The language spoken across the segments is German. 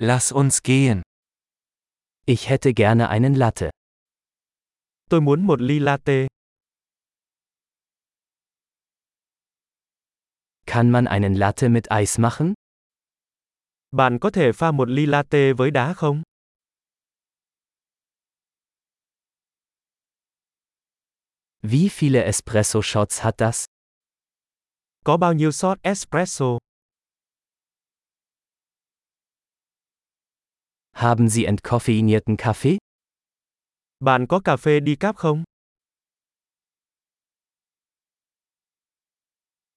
Lass uns gehen. Ich hätte gerne einen Latte. Tôi muốn một ly latte. Kann man einen Latte mit Eis machen? Bạn có thể pha một ly latte với đá không? Wie viele Espresso-Shots hat das? Có bao nhiêu shot espresso? Haben Sie entkoffeinierten Kaffee? Bạn có cà phê decaf không?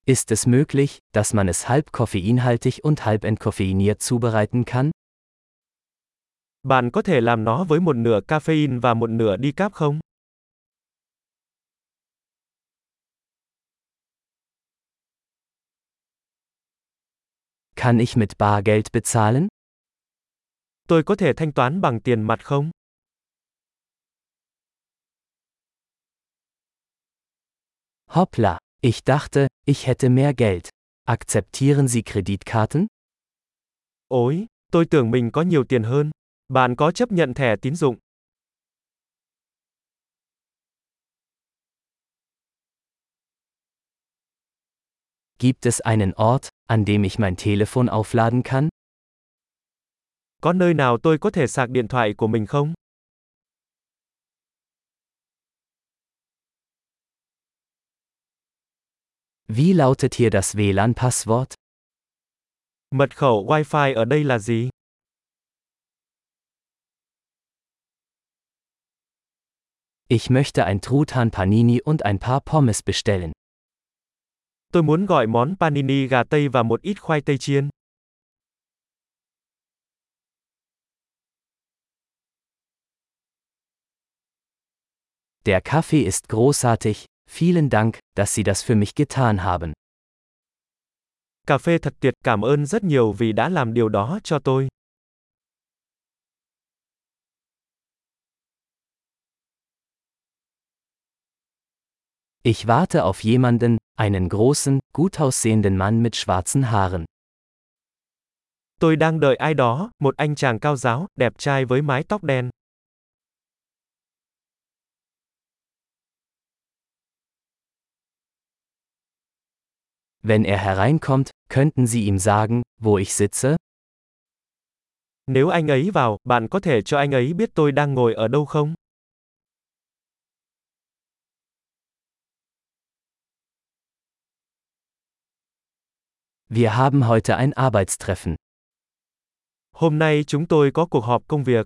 Ist es möglich, dass man es halb koffeinhaltig und halb entkoffeiniert zubereiten kann? Bạn có thể làm nó với một nửa caffeine và một nửa decaf không? Kann ich mit Bargeld bezahlen? Tôi có thể thanh toán bằng tiền mặt không? Hoppla, ich dachte, ich hätte mehr Geld. Akzeptieren Sie Kreditkarten? Ôi, tôi tưởng mình có nhiều tiền hơn. Bạn có chấp nhận thẻ tín dụng? Gibt es einen Ort, an dem ich mein Telefon aufladen kann? Có nơi nào tôi có thể sạc điện thoại của mình không? Wie lautet hier das WLAN-Passwort? Mật khẩu Wi-Fi ở đây là gì? Ich möchte ein Truthahn Panini und ein paar Pommes bestellen. Tôi muốn gọi món panini gà tây và một ít khoai tây chiên. Der Kaffee ist großartig, vielen Dank, dass Sie das für mich getan haben. Cà phê thật tuyệt, cảm ơn rất nhiều vì đã làm điều đó cho tôi. Ich warte auf jemanden, einen großen, gut aussehenden Mann mit schwarzen Haaren. Tôi đang đợi ai đó, một anh chàng cao giáo, đẹp trai với mái tóc đen. Wenn er hereinkommt, könnten Sie ihm sagen, wo ich sitze? Nếu anh ấy vào, bạn có thể cho anh ấy biết tôi đang ngồi ở đâu không? Wir haben heute ein Arbeitstreffen. Hôm nay chúng tôi có cuộc họp công việc.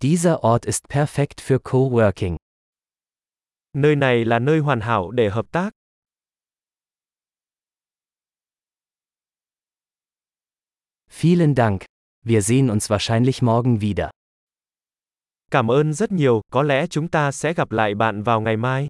Dieser Ort ist perfekt für Coworking. Nơi này là nơi hoàn hảo để hợp tác. Vielen Dank. Wir sehen uns wahrscheinlich morgen wieder. Cảm ơn rất nhiều, có lẽ chúng ta sẽ gặp lại bạn vào ngày mai.